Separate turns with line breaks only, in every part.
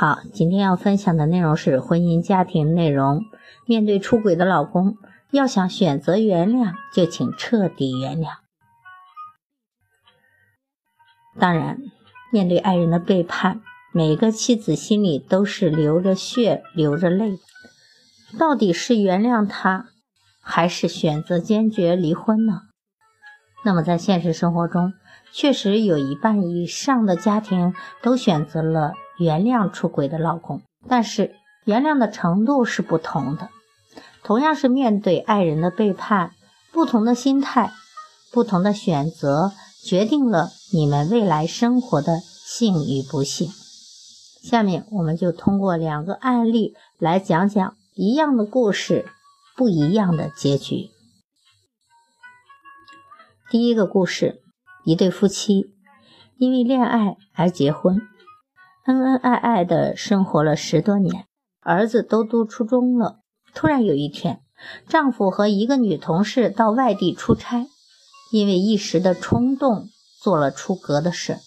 好，今天要分享的内容是婚姻家庭内容。面对出轨的老公，要想选择原谅，就请彻底原谅。当然，面对爱人的背叛，每个妻子心里都是流着血、流着泪。到底是原谅他，还是选择坚决离婚呢？那么，在现实生活中，确实有一半以上的家庭都选择了。原谅出轨的老公，但是原谅的程度是不同的。同样是面对爱人的背叛，不同的心态、不同的选择，决定了你们未来生活的幸与不幸。下面我们就通过两个案例来讲讲一样的故事，不一样的结局。第一个故事，一对夫妻因为恋爱而结婚。恩恩爱爱的生活了十多年，儿子都读初中了。突然有一天，丈夫和一个女同事到外地出差，因为一时的冲动做了出格的事。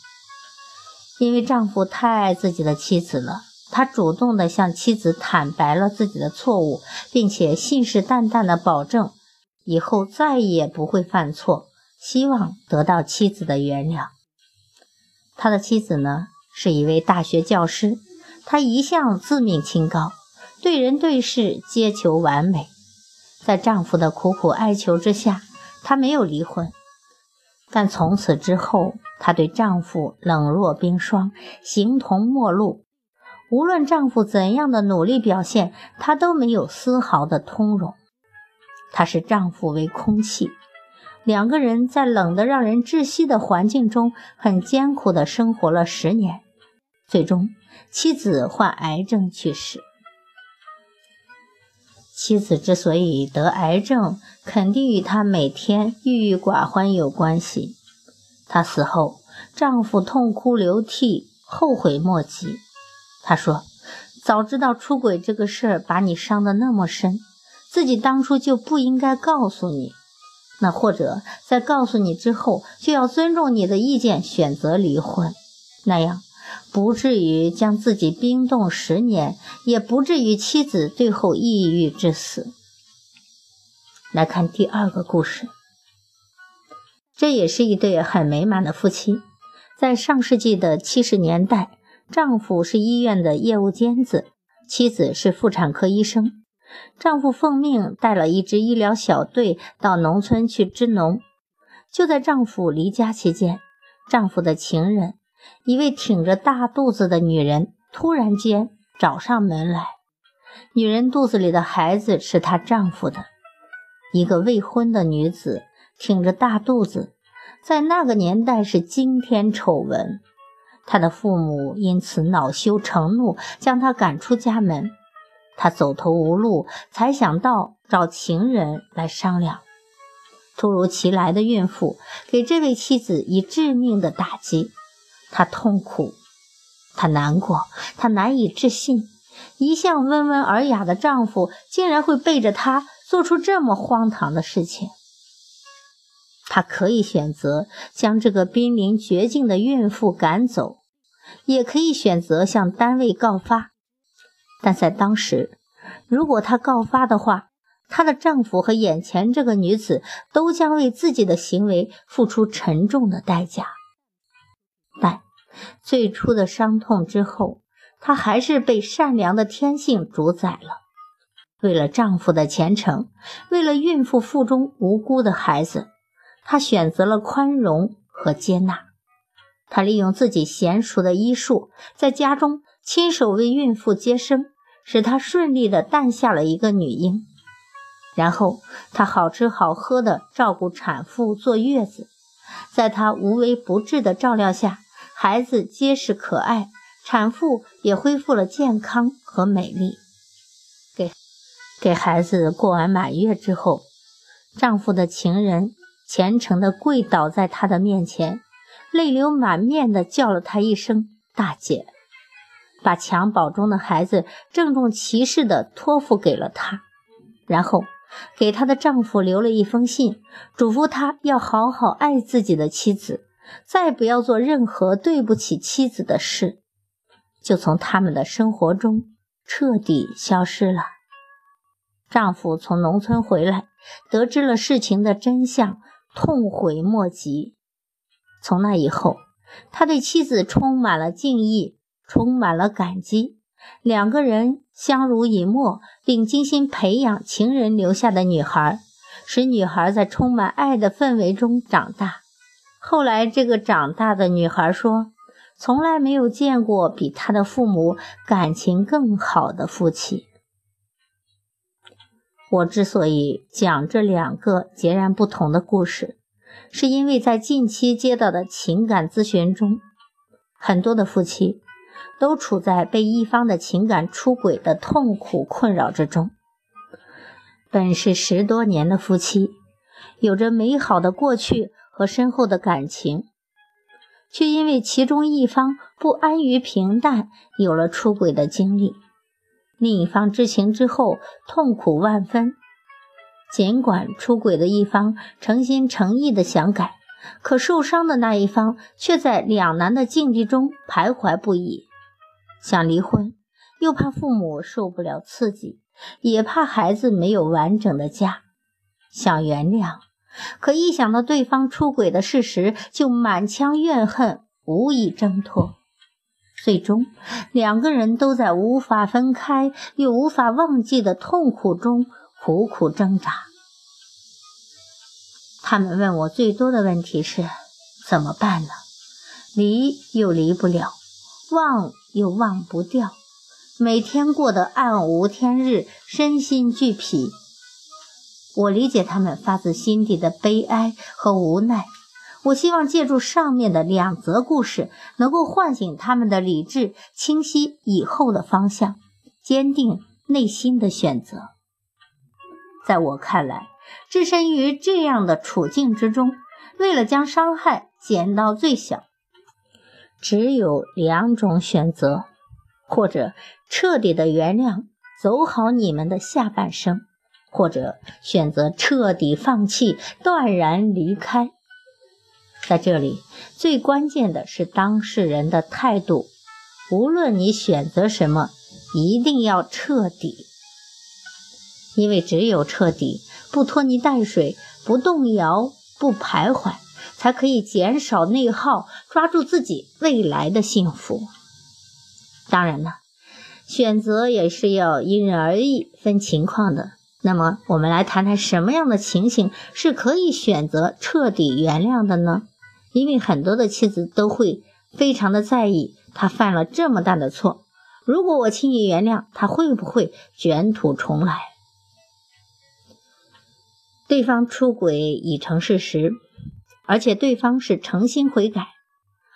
因为丈夫太爱自己的妻子了，他主动的向妻子坦白了自己的错误，并且信誓旦旦的保证以后再也不会犯错，希望得到妻子的原谅。他的妻子呢？是一位大学教师，她一向自命清高，对人对事皆求完美。在丈夫的苦苦哀求之下，她没有离婚。但从此之后，她对丈夫冷若冰霜，形同陌路。无论丈夫怎样的努力表现，她都没有丝毫的通融。她视丈夫为空气。两个人在冷得让人窒息的环境中，很艰苦地生活了十年，最终妻子患癌症去世。妻子之所以得癌症，肯定与她每天郁郁寡欢有关系。她死后，丈夫痛哭流涕，后悔莫及。他说：“早知道出轨这个事儿把你伤得那么深，自己当初就不应该告诉你。”那或者在告诉你之后，就要尊重你的意见，选择离婚，那样不至于将自己冰冻十年，也不至于妻子最后抑郁致死。来看第二个故事，这也是一对很美满的夫妻，在上世纪的七十年代，丈夫是医院的业务尖子，妻子是妇产科医生。丈夫奉命带了一支医疗小队到农村去支农。就在丈夫离家期间，丈夫的情人，一位挺着大肚子的女人，突然间找上门来。女人肚子里的孩子是她丈夫的。一个未婚的女子挺着大肚子，在那个年代是惊天丑闻。她的父母因此恼羞成怒，将她赶出家门。她走投无路，才想到找情人来商量。突如其来的孕妇给这位妻子以致命的打击，她痛苦，她难过，她难以置信，一向温文尔雅的丈夫竟然会背着她做出这么荒唐的事情。她可以选择将这个濒临绝境的孕妇赶走，也可以选择向单位告发。但在当时，如果她告发的话，她的丈夫和眼前这个女子都将为自己的行为付出沉重的代价。最初的伤痛之后，她还是被善良的天性主宰了。为了丈夫的前程，为了孕妇腹中无辜的孩子，她选择了宽容和接纳。她利用自己娴熟的医术，在家中亲手为孕妇接生。使她顺利的诞下了一个女婴，然后她好吃好喝的照顾产妇坐月子，在她无微不至的照料下，孩子结实可爱，产妇也恢复了健康和美丽。给给孩子过完满月之后，丈夫的情人虔诚地跪倒在她的面前，泪流满面地叫了她一声“大姐”，把襁褓中的孩子郑重其事地托付给了她，然后给她的丈夫留了一封信，嘱咐他要好好爱自己的妻子。再不要做任何对不起妻子的事，就从他们的生活中彻底消失了。丈夫从农村回来，得知了事情的真相，痛悔莫及。从那以后，他对妻子充满了敬意，充满了感激。两个人相濡以沫，并精心培养情人留下的女孩，使女孩在充满爱的氛围中长大。后来，这个长大的女孩说：“从来没有见过比她的父母感情更好的夫妻。”我之所以讲这两个截然不同的故事，是因为在近期接到的情感咨询中，很多的夫妻都处在被一方的情感出轨的痛苦困扰之中。本是十多年的夫妻，有着美好的过去。和深厚的感情，却因为其中一方不安于平淡，有了出轨的经历。另一方知情之后，痛苦万分。尽管出轨的一方诚心诚意的想改，可受伤的那一方却在两难的境地中徘徊不已。想离婚，又怕父母受不了刺激，也怕孩子没有完整的家。想原谅。可一想到对方出轨的事实，就满腔怨恨，无以挣脱。最终，两个人都在无法分开又无法忘记的痛苦中苦苦挣扎。他们问我最多的问题是：怎么办呢？离又离不了，忘又忘不掉，每天过得暗无天日，身心俱疲。我理解他们发自心底的悲哀和无奈。我希望借助上面的两则故事，能够唤醒他们的理智，清晰以后的方向，坚定内心的选择。在我看来，置身于这样的处境之中，为了将伤害减到最小，只有两种选择：或者彻底的原谅，走好你们的下半生。或者选择彻底放弃，断然离开。在这里，最关键的是当事人的态度。无论你选择什么，一定要彻底，因为只有彻底，不拖泥带水，不动摇，不徘徊，才可以减少内耗，抓住自己未来的幸福。当然了，选择也是要因人而异，分情况的。那么，我们来谈谈什么样的情形是可以选择彻底原谅的呢？因为很多的妻子都会非常的在意，他犯了这么大的错，如果我轻易原谅，他会不会卷土重来？对方出轨已成事实，而且对方是诚心悔改，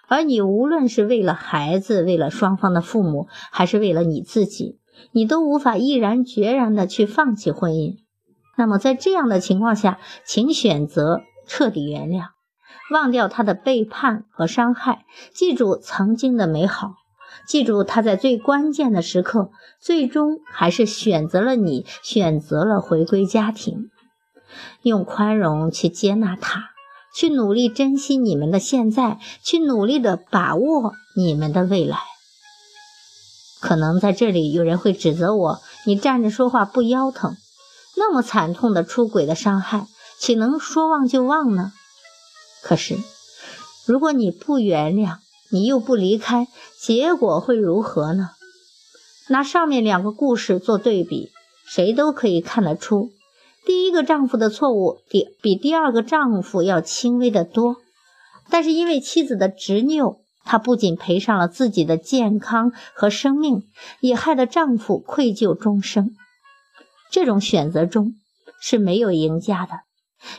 而你无论是为了孩子，为了双方的父母，还是为了你自己。你都无法毅然决然的去放弃婚姻，那么在这样的情况下，请选择彻底原谅，忘掉他的背叛和伤害，记住曾经的美好，记住他在最关键的时刻，最终还是选择了你，选择了回归家庭，用宽容去接纳他，去努力珍惜你们的现在，去努力的把握你们的未来。可能在这里有人会指责我：“你站着说话不腰疼？那么惨痛的出轨的伤害，岂能说忘就忘呢？”可是，如果你不原谅，你又不离开，结果会如何呢？拿上面两个故事做对比，谁都可以看得出，第一个丈夫的错误比比第二个丈夫要轻微的多。但是因为妻子的执拗。她不仅赔上了自己的健康和生命，也害得丈夫愧疚终生。这种选择中是没有赢家的，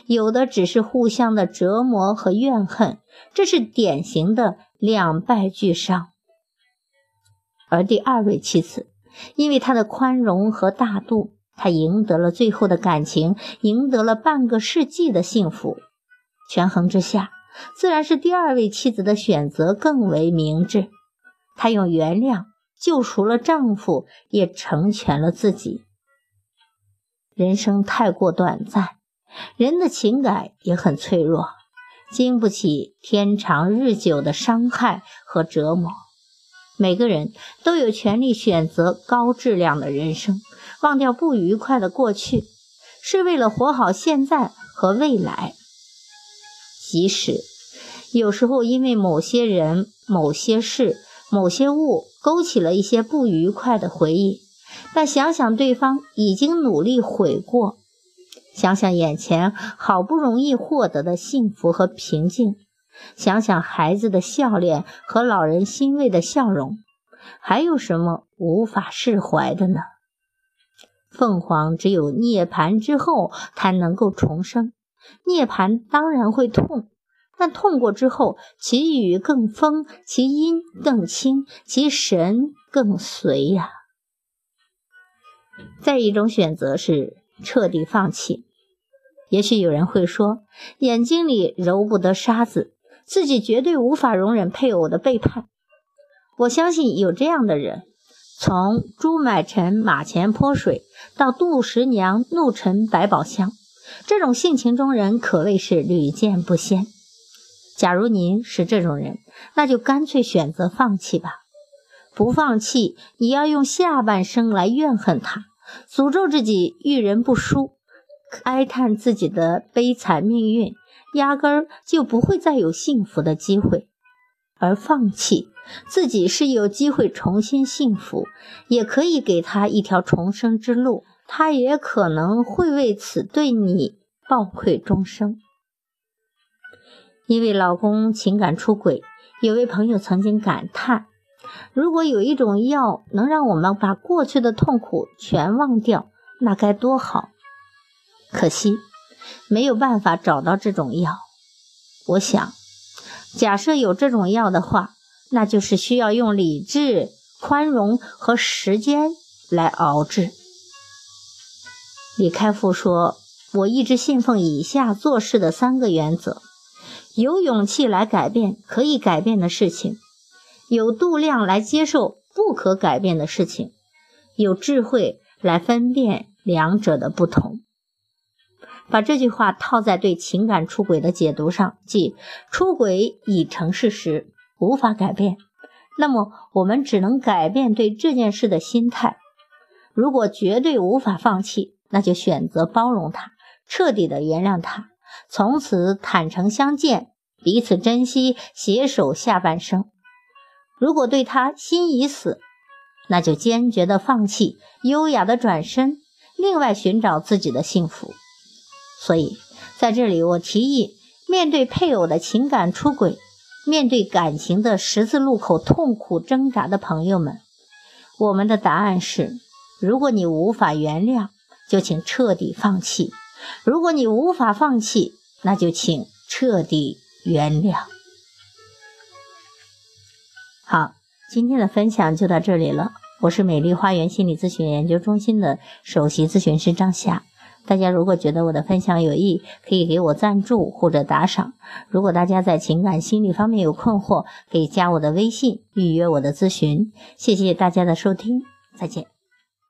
有的只是互相的折磨和怨恨。这是典型的两败俱伤。而第二位妻子，因为她的宽容和大度，她赢得了最后的感情，赢得了半个世纪的幸福。权衡之下，自然是第二位妻子的选择更为明智。她用原谅救赎了丈夫，也成全了自己。人生太过短暂，人的情感也很脆弱，经不起天长日久的伤害和折磨。每个人都有权利选择高质量的人生，忘掉不愉快的过去，是为了活好现在和未来。即使有时候因为某些人、某些事、某些物勾起了一些不愉快的回忆，但想想对方已经努力悔过，想想眼前好不容易获得的幸福和平静，想想孩子的笑脸和老人欣慰的笑容，还有什么无法释怀的呢？凤凰只有涅槃之后才能够重生。涅槃当然会痛，但痛过之后，其雨更丰，其音更清，其神更随呀。再一种选择是彻底放弃。也许有人会说，眼睛里揉不得沙子，自己绝对无法容忍配偶的背叛。我相信有这样的人，从朱买臣马前泼水，到杜十娘怒沉百宝箱。这种性情中人可谓是屡见不鲜。假如您是这种人，那就干脆选择放弃吧。不放弃，你要用下半生来怨恨他，诅咒自己遇人不淑，哀叹自己的悲惨命运，压根儿就不会再有幸福的机会。而放弃自己是有机会重新幸福，也可以给他一条重生之路。他也可能会为此对你报愧终生。因为老公情感出轨，有位朋友曾经感叹：“如果有一种药能让我们把过去的痛苦全忘掉，那该多好！”可惜没有办法找到这种药。我想，假设有这种药的话，那就是需要用理智、宽容和时间来熬制。李开复说：“我一直信奉以下做事的三个原则：有勇气来改变可以改变的事情，有度量来接受不可改变的事情，有智慧来分辨两者的不同。”把这句话套在对情感出轨的解读上，即出轨已成事实，无法改变，那么我们只能改变对这件事的心态。如果绝对无法放弃，那就选择包容他，彻底的原谅他，从此坦诚相见，彼此珍惜，携手下半生。如果对他心已死，那就坚决的放弃，优雅的转身，另外寻找自己的幸福。所以，在这里我提议，面对配偶的情感出轨，面对感情的十字路口痛苦挣扎的朋友们，我们的答案是：如果你无法原谅。就请彻底放弃。如果你无法放弃，那就请彻底原谅。好，今天的分享就到这里了。我是美丽花园心理咨询研究中心的首席咨询师张霞。大家如果觉得我的分享有益，可以给我赞助或者打赏。如果大家在情感心理方面有困惑，可以加我的微信预约我的咨询。谢谢大家的收听，再见。